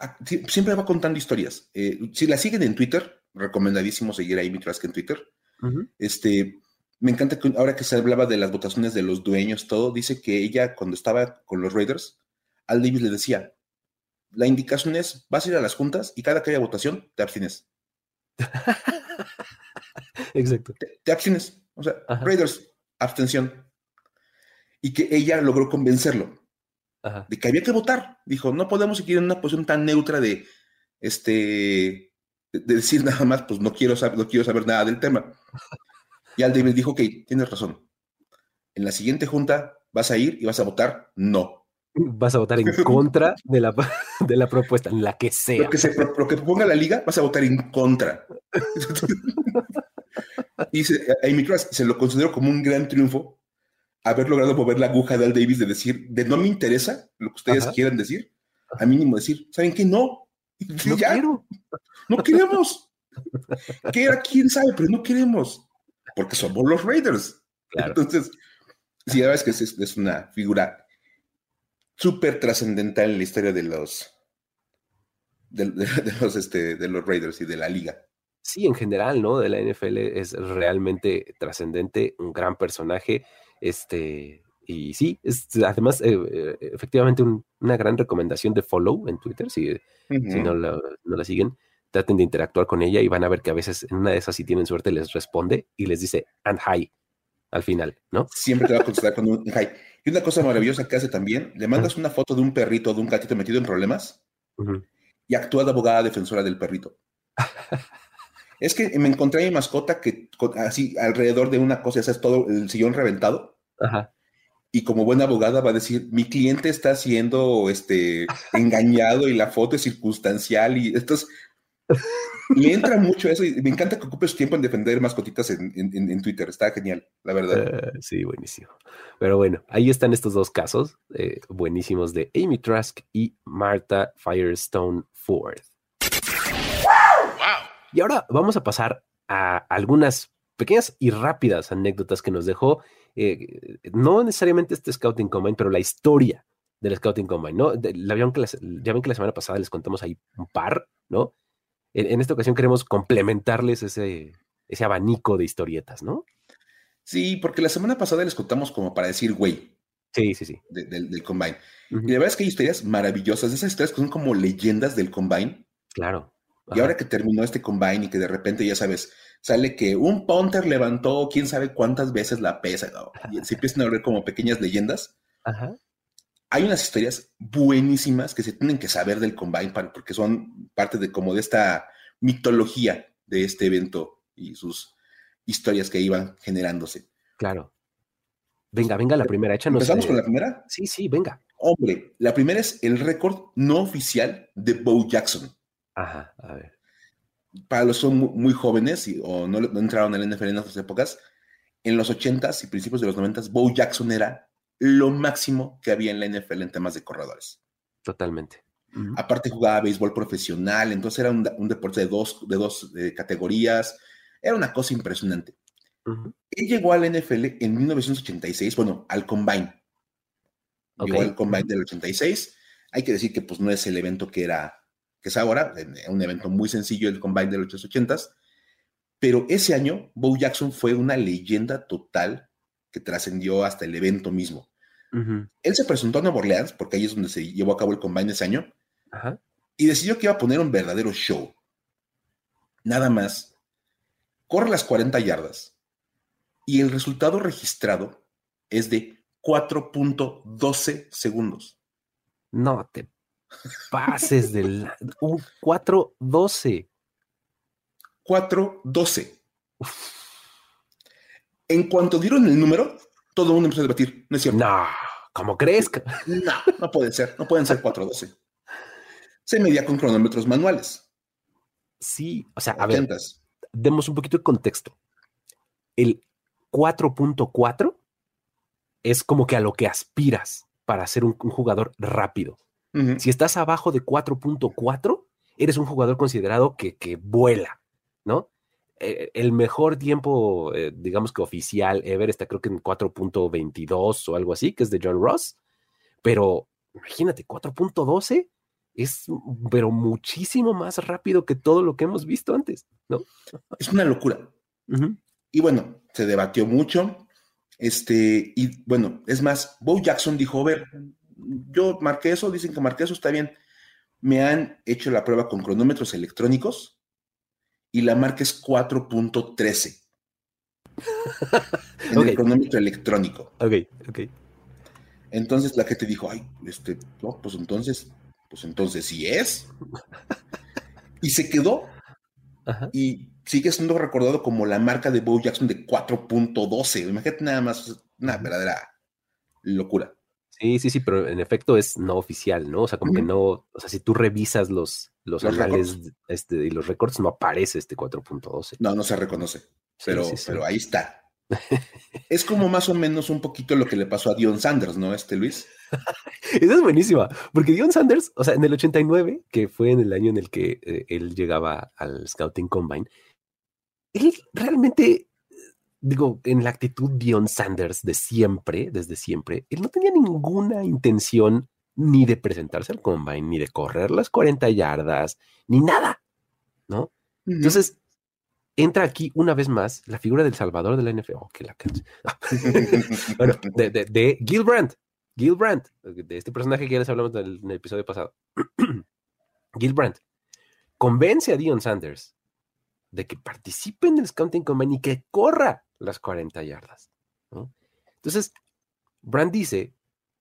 siempre va contando historias. Eh, si la siguen en Twitter, recomendadísimo seguir a Amy Trask en Twitter. Este, me encanta que ahora que se hablaba de las votaciones de los dueños, todo, dice que ella cuando estaba con los Raiders, Al Davis le decía, la indicación es, vas a ir a las juntas y cada que haya votación, te abstienes. Exacto. Te, abstienes. O sea, Raiders, abstención. Y que ella logró convencerlo de que había que votar. Dijo, no podemos seguir en una posición tan neutra de, este, de, decir nada más, pues no quiero, saber, no quiero saber nada del tema. Y Al David dijo, ok, tienes razón. En la siguiente junta vas a ir y vas a votar no. Vas a votar en contra de la, de la propuesta, en la que sea. Lo que, se, lo que proponga la liga, vas a votar en contra. y se, Amy se lo consideró como un gran triunfo haber logrado mover la aguja de Al Davis de decir, de no me interesa lo que ustedes quieran decir, a mínimo decir, ¿saben qué? No. No quiero. No queremos. que era quién sabe, pero no queremos. Porque somos los Raiders. Entonces, sí, la verdad es que es, una figura súper trascendental en la historia de los de, los este, de los Raiders y de la liga. Sí, en general, ¿no? De la NFL es realmente trascendente, un gran personaje este, y sí, es además eh, eh, efectivamente una gran recomendación de follow en Twitter, si, si no, la, no la siguen, traten de interactuar con ella y van a ver que a veces en una de esas, si tienen suerte, les responde y les dice and hi al final, ¿no? Siempre te va a contestar con un hi. Y una cosa maravillosa que hace también, le mandas una foto de un perrito o de un gatito metido en problemas y actúa de abogada defensora del perrito. es que me encontré a mi mascota que así alrededor de una cosa, esa es todo el sillón reventado. Ajá y como buena abogada va a decir, mi cliente está siendo este, engañado y la foto es circunstancial y esto es... Me entra mucho eso y me encanta que ocupe su tiempo en defender mascotitas en, en, Twitter. Está genial, la verdad. Eh, sí, buenísimo. Pero bueno, ahí están estos dos casos eh, buenísimos de Amy Trask y Martha Firestone Ford. Y ahora vamos a pasar a algunas pequeñas y rápidas anécdotas que nos dejó eh, no necesariamente este Scouting Combine, pero la historia del Scouting Combine, ¿no? la, que ya ven que la semana pasada les contamos ahí un par, ¿no? En, esta ocasión queremos complementarles ese, ese abanico de historietas, ¿no? Sí, porque la semana pasada les contamos como para decir, güey. Sí, sí, sí. del Combine. Y la verdad es que hay historias maravillosas, esas historias que son como leyendas del Combine. Claro. Y ahora que terminó este Combine y que de repente, ya sabes, sale que un punter levantó quién sabe cuántas veces la pesa, y se empiezan a ver como pequeñas leyendas. Hay unas historias buenísimas que se tienen que saber del Combine porque son parte de como de esta mitología de este evento y sus historias que iban generándose. Claro. Venga, venga, la primera, échanos. ¿Empezamos con la primera? Sí, sí, venga. Hombre, la primera es el récord no oficial de Bo Jackson. Ajá, a ver para los que son muy, jóvenes o no, entraron en la NFL en otras épocas, en los 80s y principios de los 90s, Bo Jackson era lo máximo que había en la NFL en temas de corredores. Totalmente. Aparte jugaba béisbol profesional, entonces era un, deporte de dos, de dos categorías, era una cosa impresionante. Él llegó al NFL en 1986, bueno, al Combine. Llegó al Combine del 86. Hay que decir que pues no es el evento que era que es ahora, un evento muy sencillo, el Combine de los 80s, pero ese año Bo Jackson fue una leyenda total que trascendió hasta el evento mismo. Él se presentó a Nueva Orleans, porque ahí es donde se llevó a cabo el Combine ese año, y decidió que iba a poner un verdadero show. Nada más, corre las 40 yardas y el resultado registrado es de 4.12 segundos. No te pases del un 4-12. 4-12. En cuanto dieron el número, todo el mundo empezó a debatir. No es cierto. No, ¿cómo crees? No, no puede ser. No pueden ser 4-12. Se medía con cronómetros manuales. Sí, o sea, a ver, demos un poquito de contexto. El 4.4 es como que a lo que aspiras para ser un jugador rápido. Si estás abajo de 4.4, eres un jugador considerado que, vuela, ¿no? Eh, el mejor tiempo, eh, digamos que oficial ever, está creo que en 4.22 o algo así, que es de John Ross. Pero imagínate, 4.12 es, pero muchísimo más rápido que todo lo que hemos visto antes, ¿no? Es una locura. Y bueno, se debatió mucho. Este, y bueno, es más, Bo Jackson dijo: A ver, yo marqué eso, dicen que marqué eso, está bien. Me han hecho la prueba con cronómetros electrónicos y la marca es 4.13. en el cronómetro electrónico. Ok, ok. Entonces la gente dijo, ay, este, no, pues entonces, pues entonces sí es. y se quedó. Y sigue siendo recordado como la marca de Bo Jackson de 4.12. Imagínate nada más, una verdadera locura. Sí, sí, sí, pero en efecto es no oficial, ¿no? O sea, como que no, o sea, si tú revisas los, los, este, y los récords, no aparece este 4.12. No, no se reconoce, pero, pero ahí está. es como más o menos un poquito lo que le pasó a Dion Sanders, ¿no? Este Luis. Esa es buenísima, porque Dion Sanders, o sea, en el 89, que fue en el año en el que eh, él llegaba al Scouting Combine, él realmente digo, en la actitud Dion Sanders de siempre, desde siempre, él no tenía ninguna intención ni de presentarse al combine, ni de correr las 40 yardas, ni nada, ¿no? Entonces, entra aquí una vez más la figura del Salvador de la NFL. Oh, que la bueno, de, de, de, Gil Brandt. Gil Brandt, de este personaje que ya les hablamos en el, episodio pasado. Gil Brandt convence a Dion Sanders de que participe en el Scouting Combine y que corra las 40 yardas. Entonces, Brandt dice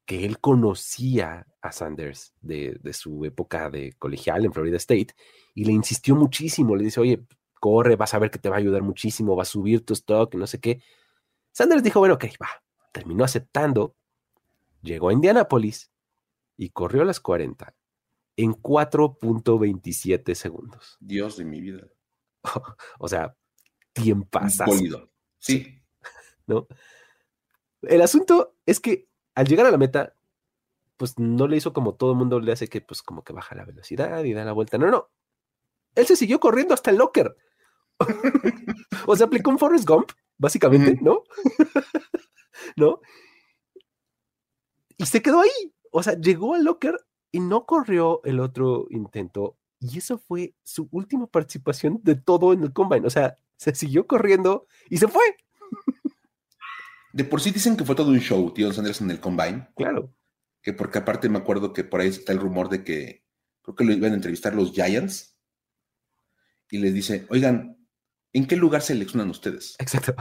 que él conocía a Sanders de, de, su época de colegial en Florida State y le insistió muchísimo. Le dice, oye, corre, vas a ver que te va a ayudar muchísimo, va a subir tu stock, no sé qué. Sanders dijo, bueno, ok, va. Terminó aceptando, llegó a Indianapolis y corrió a las 40 en 4.27 segundos. Dios de mi vida. o sea, tiempasas. Sí. ¿No? El asunto es que al llegar a la meta, pues no le hizo como todo el mundo le hace que pues como que baja la velocidad y da la vuelta. No, no. Él se siguió corriendo hasta el locker. o sea, aplicó un Forrest Gump, básicamente, ¿no? ¿No? Y se quedó ahí. O sea, llegó al locker y no corrió el otro intento. Y eso fue su última participación de todo en el combine. O sea, se siguió corriendo y se fue. De por sí dicen que fue todo un show, tío Sanders, en el combine. Claro. Que porque aparte me acuerdo que por ahí está el rumor de que creo que lo iban a entrevistar los Giants. Y les dice, oigan, ¿en qué lugar seleccionan ustedes? Exacto.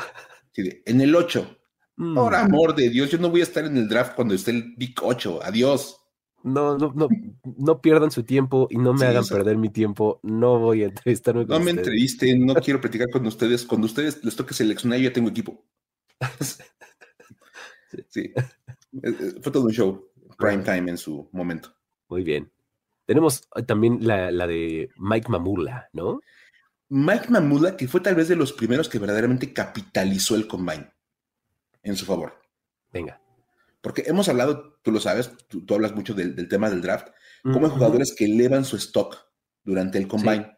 en el 8. Mm. Por amor de Dios, yo no voy a estar en el draft cuando esté el Big 8. Adiós. No, no, no, no pierdan su tiempo y no me hagan perder mi tiempo. No voy a entrevistarme con No me entrevisten, no quiero platicar con ustedes. Cuando ustedes les toque seleccionar, yo ya tengo equipo. sí. Eh, eh, fue todo un show. Prime time en su momento. Muy bien. Tenemos eh, también la, la de Mike Mamula, ¿no? Mike Mamula, que fue tal vez de los primeros que verdaderamente capitalizó el combine en su favor. Venga. Porque hemos hablado, tú lo sabes, tú, hablas mucho del, tema del draft, como hay jugadores que elevan su stock durante el combine.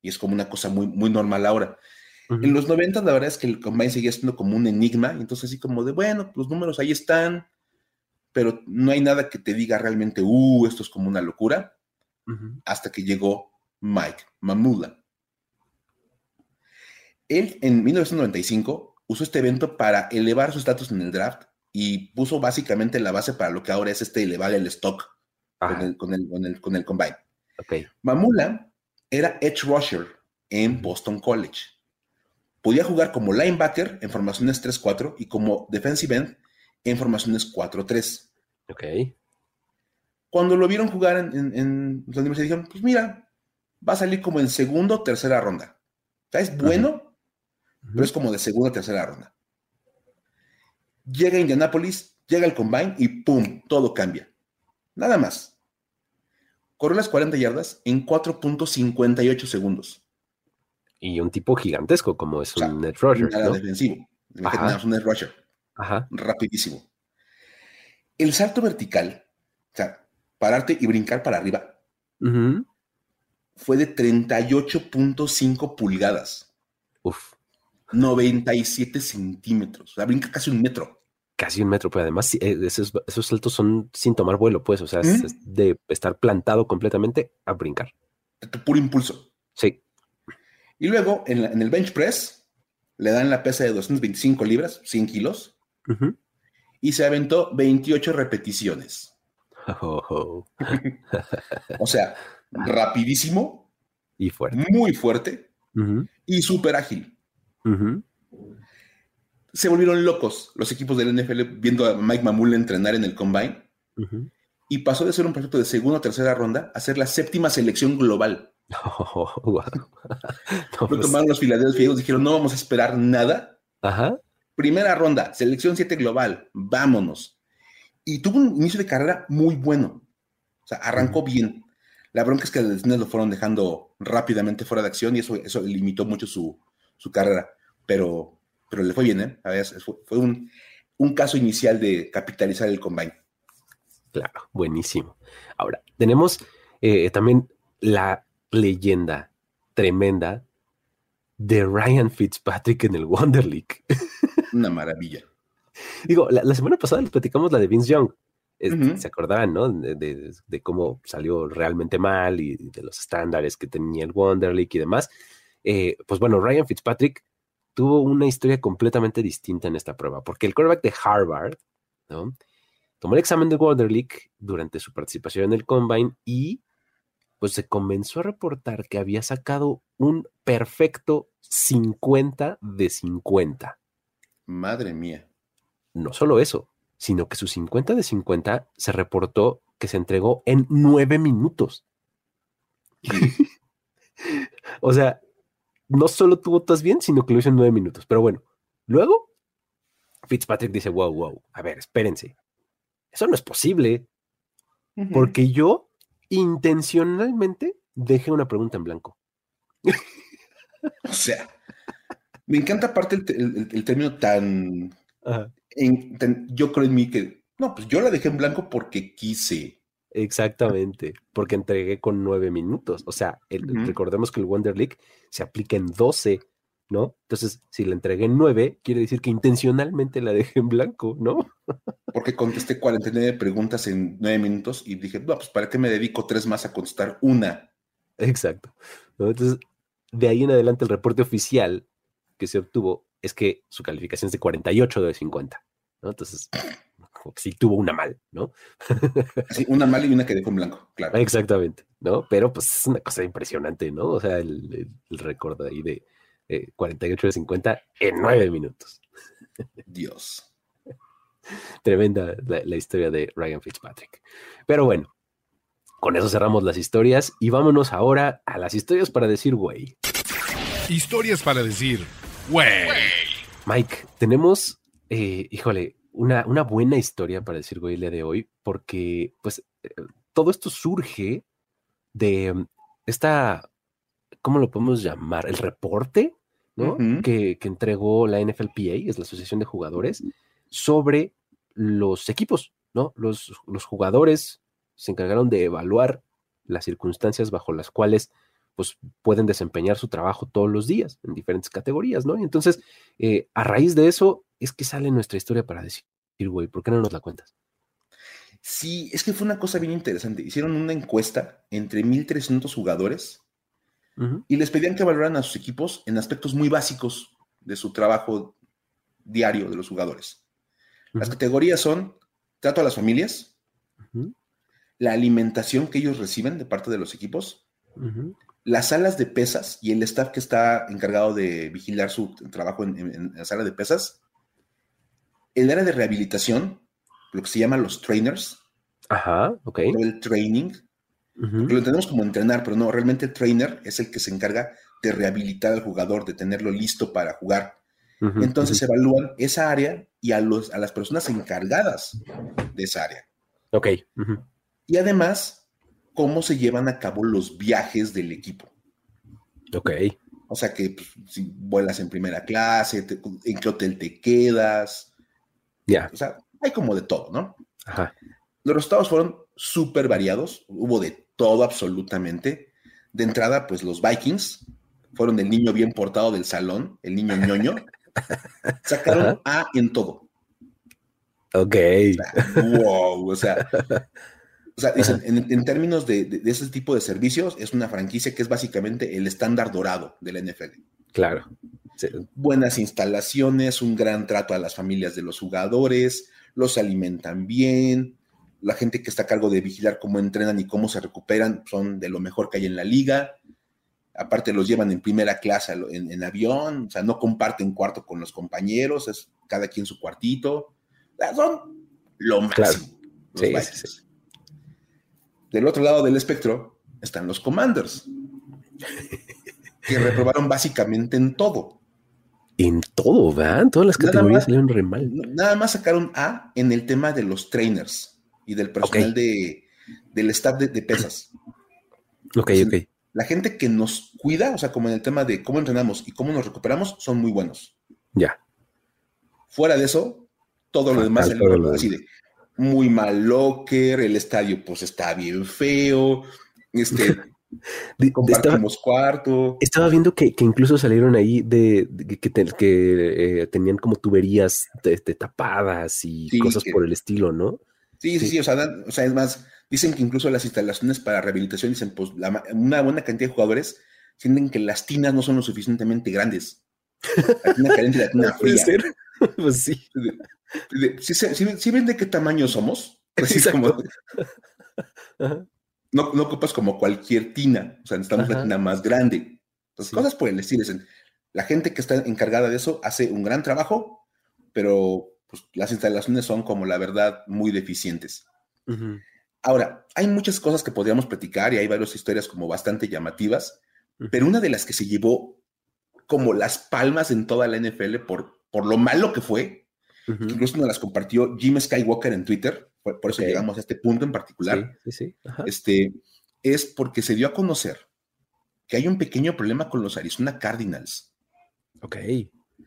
Y es como una cosa muy, muy normal ahora. En los 90 la verdad es que el combine seguía siendo como un enigma, entonces así como de, bueno, los números ahí están, pero no hay nada que te diga realmente, uh, esto es como una locura, hasta que llegó Mike Mamula. Él en 1995 usó este evento para elevar su estatus en el draft y puso básicamente la base para lo que ahora es este elevar el stock con el, con, el, con, el, combine. Mamula era edge rusher en Boston College. Podía jugar como linebacker en formaciones 3-4 y como defensive end en formaciones 4-3. Ok. Cuando lo vieron jugar en, en, la universidad, dijeron, pues mira, va a salir como en segunda o tercera ronda. O sea, es bueno, pero es como de segunda o tercera ronda. Llega a Indianapolis, llega el combine y ¡pum! Todo cambia. Nada más. Corrió las 40 yardas en 4.58 segundos. Y un tipo gigantesco como es un net rusher. Nada defensivo. un net rusher. Ajá. Rapidísimo. El salto vertical, o sea, pararte y brincar para arriba, fue de 38.5 pulgadas. Uf. 97 centímetros. O sea, brinca casi un metro. Casi un metro, pero además eh, esos, saltos son sin tomar vuelo, pues. O sea, es de estar plantado completamente a brincar. Puro impulso. Sí. Y luego, en, el bench press, le dan la pesa de 225 libras, 100 kilos, y se aventó 28 repeticiones. Oh, o sea, rapidísimo. Y fuerte. Muy fuerte. Y súper ágil. Se volvieron locos los equipos del NFL viendo a Mike Mamula entrenar en el combine. Y pasó de ser un proyecto de segunda o tercera ronda a ser la séptima selección global. Lo pues tomaron los Philadelphia dijeron, no vamos a esperar nada. Primera ronda, selección 7 global, vámonos. Y tuvo un inicio de carrera muy bueno. O sea, arrancó bien. La bronca es que los lo fueron dejando rápidamente fuera de acción y eso, eso limitó mucho su, su carrera pero, pero le fue bien, ¿eh? fue un, caso inicial de capitalizar el combine. Claro, buenísimo. Ahora, tenemos eh, también la leyenda tremenda de Ryan Fitzpatrick en el Wonder League. Una maravilla. Digo, la, semana pasada les platicamos la de Vince Young. Se acordaban, ¿no? De, cómo salió realmente mal y de los estándares que tenía el Wonder League y demás. eh, pues bueno, Ryan Fitzpatrick tuvo una historia completamente distinta en esta prueba, porque el quarterback de Harvard, ¿no? Tomó el examen de Water League durante su participación en el Combine y pues se comenzó a reportar que había sacado un perfecto 50 de 50. Madre mía. No solo eso, sino que su 50 de 50 se reportó que se entregó en nueve minutos. o sea, no solo tuvo todas bien, sino que lo hizo en nueve minutos. Pero bueno, luego Fitzpatrick dice, wow, wow, a ver, espérense. Eso no es posible. Porque yo intencionalmente dejé una pregunta en blanco. o sea, me encanta aparte el, término tan, Yo creo en mí que, no, pues yo la dejé en blanco porque quise. Exactamente, porque entregué con nueve minutos. O sea, recordemos que el Wonder League se aplica en 12, ¿no? Entonces, si la entregué en nueve, quiere decir que intencionalmente la dejé en blanco, ¿no? Porque contesté 49 preguntas en nueve minutos y dije, no, pues ¿para qué me dedico tres más a contestar una? Exacto. Entonces, de ahí en adelante el reporte oficial que se obtuvo es que su calificación es de 48 de 50, ¿no? Entonces, sí tuvo una mal, ¿no? Sí, una mal y una que dejó en blanco, claro. Exactamente, ¿no? Pero pues es una cosa impresionante, ¿no? O sea, el, récord ahí de 48 de 50 en 9 minutos. Dios. Tremenda la, historia de Ryan Fitzpatrick. Pero bueno, con eso cerramos las historias y vámonos ahora a las historias para decir güey. Historias para decir güey. Mike, tenemos, eh, híjole, una, una, buena historia para decir güey el día de hoy, porque pues eh, todo esto surge de mm, esta, ¿cómo lo podemos llamar? El reporte, ¿no? que, que, entregó la NFLPA, es la Asociación de Jugadores, sobre los equipos, ¿no? Los, los jugadores se encargaron de evaluar las circunstancias bajo las cuales pues pueden desempeñar su trabajo todos los días en diferentes categorías, ¿no? Y entonces, eh, a raíz de eso, es que sale nuestra historia para decir, güey, ¿por qué no nos la cuentas? Sí, es que fue una cosa bien interesante. Hicieron una encuesta entre 1.300 jugadores y les pedían que valoraran a sus equipos en aspectos muy básicos de su trabajo diario de los jugadores. Las categorías son trato a las familias, la alimentación que ellos reciben de parte de los equipos, las salas de pesas y el staff que está encargado de vigilar su trabajo en, la sala de pesas, el área de rehabilitación, lo que se llama los trainers, Ajá, ok. el training, lo entendemos como entrenar, pero no, realmente el trainer es el que se encarga de rehabilitar al jugador, de tenerlo listo para jugar. Entonces evalúan esa área y a, los, a las personas encargadas de esa área. Ok. Y además, cómo se llevan a cabo los viajes del equipo. Ok. O sea, que pues, si vuelas en primera clase, en qué hotel te quedas. Ya. O sea, hay como de todo, ¿no? Ajá. Los resultados fueron súper variados, hubo de todo absolutamente. De entrada, pues los Vikings fueron el niño bien portado del salón, el niño ñoño. Sacaron A en todo. Ok. wow, o sea, o sea dicen, en, términos de, ese tipo de servicios, es una franquicia que es básicamente el estándar dorado de la NFL. Claro. Buenas instalaciones, un gran trato a las familias de los jugadores, los alimentan bien, la gente que está a cargo de vigilar cómo entrenan y cómo se recuperan son de lo mejor que hay en la liga aparte los llevan en primera clase en, avión, o sea, no comparten cuarto con los compañeros, es cada quien su cuartito, son lo máximo. Sí, sí, Del otro lado del espectro están los commanders, que reprobaron básicamente en todo. En todo, ¿verdad? Todas las categorías salieron re mal. Nada más sacaron A en el tema de los trainers y del personal de, del staff de, pesas. Ok, ok la gente que nos cuida, o sea, como en el tema de cómo entrenamos y cómo nos recuperamos, son muy buenos. Ya. Fuera de eso, todo lo demás, el, así de muy mal locker, el estadio pues está bien feo, este, compartimos cuarto. Estaba viendo que, incluso salieron ahí de, que, que eh, tenían como tuberías tapadas y cosas por el estilo, ¿no? Sí, sí, sí, o, sea, o sea, es más, Dicen que incluso las instalaciones para rehabilitación, dicen, pues una buena cantidad de jugadores sienten que las tinas no son lo suficientemente grandes. La tina caliente y la tina fría. ser. Pues sí. ¿Sí, se- sí- sí ven de qué tamaño somos? Como- no, no ocupas como cualquier tina, o sea, necesitamos Ajá. tina más grande. Entonces, Sí. cosas por el estilo. dicen, La gente que está encargada de eso hace un gran trabajo, pero pues, las instalaciones son, como la verdad, muy deficientes. Ahora, hay muchas cosas que podríamos platicar y hay varias historias como bastante llamativas, pero una de las que se llevó como las palmas en toda la NFL por, por lo malo que fue, Ujú. incluso nos las compartió Jim Skywalker en Twitter, por, por eso llegamos a este punto en particular, Sí, sí, este, es porque se dio a conocer que hay un pequeño problema con los Arizona Cardinals. Ok.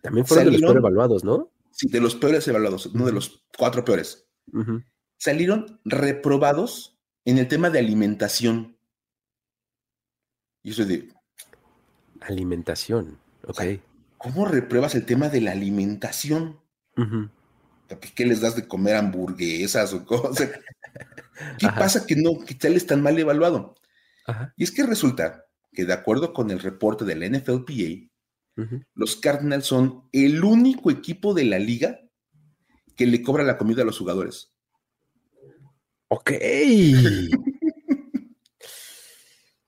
También fueron de los peor evaluados, ¿no? Sí, de los peores evaluados, uno de los cuatro peores. Salieron reprobados en el tema de alimentación. Y eso de, Alimentación. Ok. sea, ¿cómo repruebas el tema de la alimentación? Ujú. ¿Qué- ¿Qué les das de comer hamburguesas o cosas? ¿Qué Ajá. pasa que no, que tal es tan mal evaluado? Ajá. Y es que resulta que de acuerdo con el reporte de la Los Cardinals son el único equipo de la liga que le cobra la comida a los jugadores. Ok.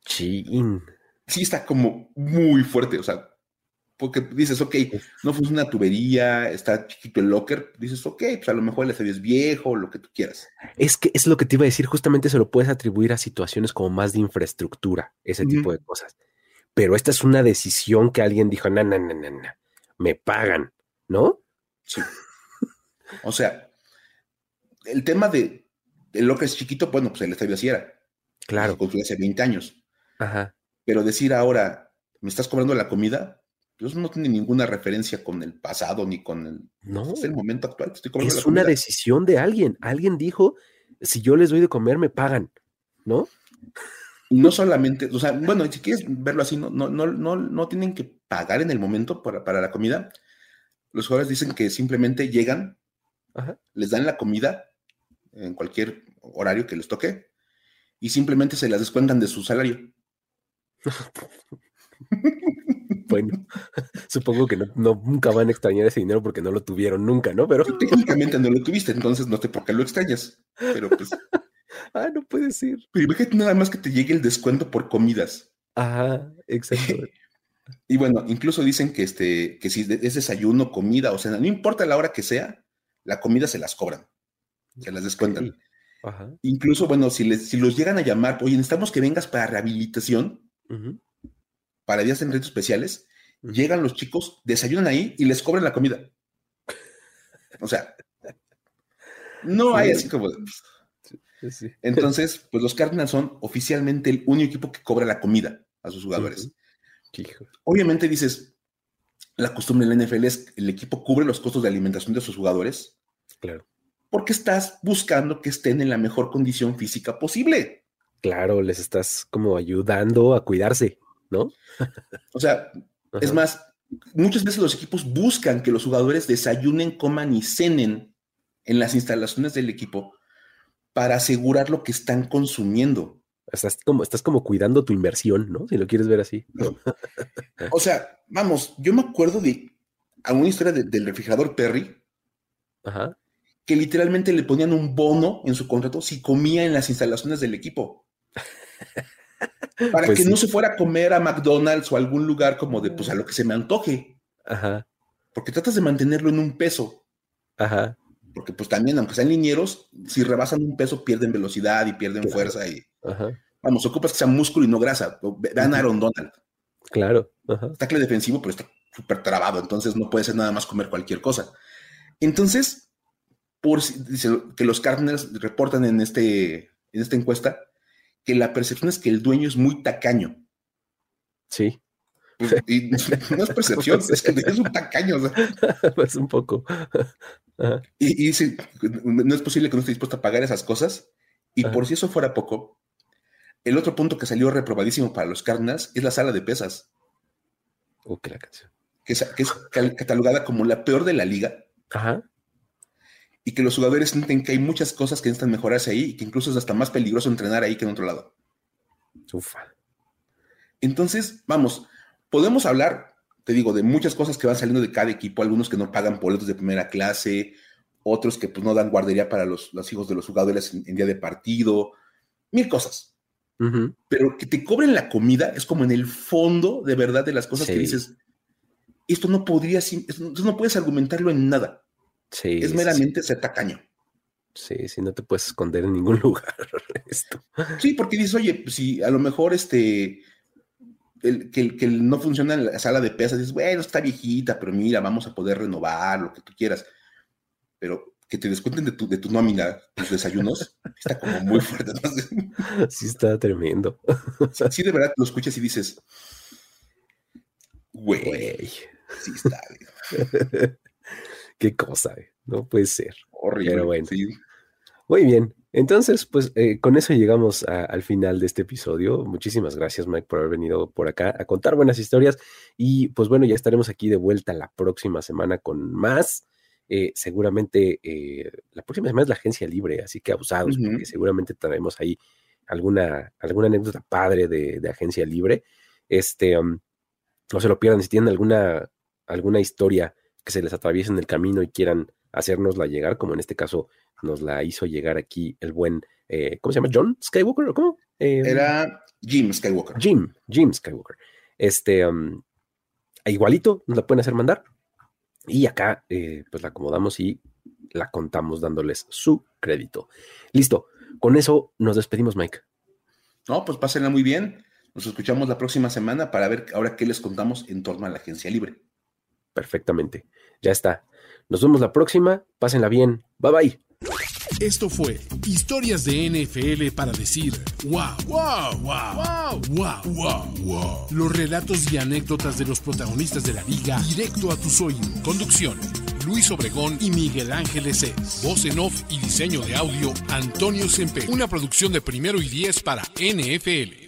Chin. Sí está como muy fuerte, o sea, porque dices, ok, no funciona la tubería, está chiquito el locker, dices, ok, pues a lo mejor el estadio es viejo, lo que tú quieras. Es que es lo que te iba a decir, justamente se lo puedes atribuir a situaciones como más de infraestructura, ese tipo de cosas. Pero esta es una decisión que alguien dijo, no, no, no, no, no, me pagan, ¿no? Sí. O sea, el tema de el locker es chiquito, bueno, pues el estadio así era. Claro. Se construyó hace 20 años. Ajá. Pero decir ahora, ¿me estás cobrando la comida? Pues no tiene ninguna referencia con el pasado ni con el, No. es el momento actual. estoy cobrando Es la una comida. decisión de alguien. Alguien dijo, si yo les doy de comer, me pagan, ¿no? No solamente, o sea, bueno, si quieres verlo así, no, no, no, no, no tienen que pagar en el momento para, para la comida. Los jugadores dicen que simplemente llegan, Ajá. les dan la comida en cualquier horario que les toque y simplemente se las descuentan de su salario. Bueno, supongo que no, no- nunca van a extrañar ese dinero porque no lo tuvieron nunca, ¿no? Pero, Técnicamente no lo tuviste, entonces no sé por qué lo extrañas. Pero pues, ah, no puede ser. pero imagínate nada más que te llegue el descuento por comidas. Ajá, exacto. Y bueno, incluso dicen que, este, que si es desayuno, comida, o sea, no importa la hora que sea, la comida se las cobran, se las descuentan. Ajá. Incluso, bueno, si, les, si los llegan a llamar, oye, necesitamos que vengas para rehabilitación, para días en retos especiales, llegan los chicos, desayunan ahí y les cobran la comida. O sea, no hay Sí. así como... Sí. Entonces, pues los Cardinals son oficialmente el único equipo que cobra la comida a sus jugadores. Obviamente dices, la costumbre en la NFL es que el equipo cubre los costos de alimentación de sus jugadores Claro. porque estás buscando que estén en la mejor condición física posible. Claro, les estás como ayudando a cuidarse, ¿no? O sea, es más, muchas veces los equipos buscan que los jugadores desayunen, coman y cenen en las instalaciones del equipo para asegurar lo que están consumiendo. Estás como, estás como cuidando tu inversión, ¿no? Si lo quieres ver así. O sea, vamos, yo me acuerdo de alguna historia de- del refrigerador Perry Ajá. que literalmente le ponían un bono en su contrato si comía en las instalaciones del equipo. Para Pues que sí. no se fuera a comer a McDonald's o a algún lugar como de, pues a lo que se me antoje, Ajá. porque tratas de mantenerlo en un peso, Ajá. Porque pues también, aunque sean linieros, si rebasan un peso pierden velocidad y pierden Claro. fuerza y, Ajá. vamos, ocupas que sea músculo y no grasa. Ve- Vean a Aaron Donald, Claro. Ajá. está claro defensivo, pero está súper trabado, entonces no puede ser nada más comer cualquier cosa. Entonces, por, dice que los Cardinals reportan en, este, en esta encuesta que la percepción es que el dueño es muy tacaño. Sí. Pues, y no es percepción, es que es un tacaño. o sea, pues un poco. Ajá. y, y no es posible que no esté dispuesto a pagar esas cosas. Y Ajá. por si eso fuera poco, el otro punto que salió reprobadísimo para los Cardinals es la sala de pesas, Uh, que la canción. que es, que es catalogada como la peor de la liga Ajá. y que los jugadores sienten que hay muchas cosas que necesitan mejorarse ahí y que incluso es hasta más peligroso entrenar ahí que en otro lado. Ufa. Entonces, vamos, podemos hablar, te digo, de muchas cosas que van saliendo de cada equipo, algunos que no pagan boletos de primera clase, otros que pues no dan guardería para los, hijos de los jugadores en, día de partido, mil cosas. Pero que te cobren la comida es como en el fondo de verdad de las cosas que dices, esto no podría, esto no puedes argumentarlo en nada. Sí, es meramente ser tacaño. Sí, sí, no te puedes esconder en ningún lugar. Esto. Sí, porque dices, oye, pues, si a lo mejor este, el, que, que no funciona en la sala de pesas, dices, bueno, está viejita, pero mira, vamos a poder renovar lo que tú quieras. Pero que te descuenten de tu, de tu nómina, tus desayunos, está como muy fuerte. Sí, está tremendo. sí, de verdad lo escuchas y dices, güey, sí está. Qué cosa, eh, no puede ser. Horrible. Pero bueno. Muy bien. Entonces, pues eh, con eso llegamos al final de este episodio. Muchísimas gracias, Mike, por haber venido por acá a contar buenas historias. Y pues bueno, ya estaremos aquí de vuelta la próxima semana con más. Eh, seguramente eh, la próxima semana es la agencia libre, así que abusados, porque seguramente traemos ahí alguna, alguna anécdota padre de, agencia libre. Este, um, no se lo pierdan si tienen alguna, alguna historia que se les atraviese en el camino y quieran hacérnosla llegar, como en este caso nos la hizo llegar aquí el buen, eh, ¿cómo se llama? ¿John Skywalker o cómo? Em, Era Jim Skywalker. Jim, Jim Skywalker. Este, um, igualito, nos la pueden hacer mandar. Y acá, eh, pues la acomodamos y la contamos dándoles su crédito. Listo, con eso nos despedimos, Mike. No, pues pásenla muy bien. Nos escuchamos la próxima semana para ver ahora qué les contamos en torno a la agencia libre. Perfectamente. Ya está. Nos vemos la próxima. Pásenla bien. Bye bye. Esto fue Historias de NFL para decir wow, wow, wow, wow, wow, wow, Los relatos y anécdotas de los protagonistas de la liga directo a tus oídos. Conducción. Luis Obregón y Miguel Ángeles Es. Voz en off y diseño de audio, Antonio Sempe. Una producción de primero y diez para NFL.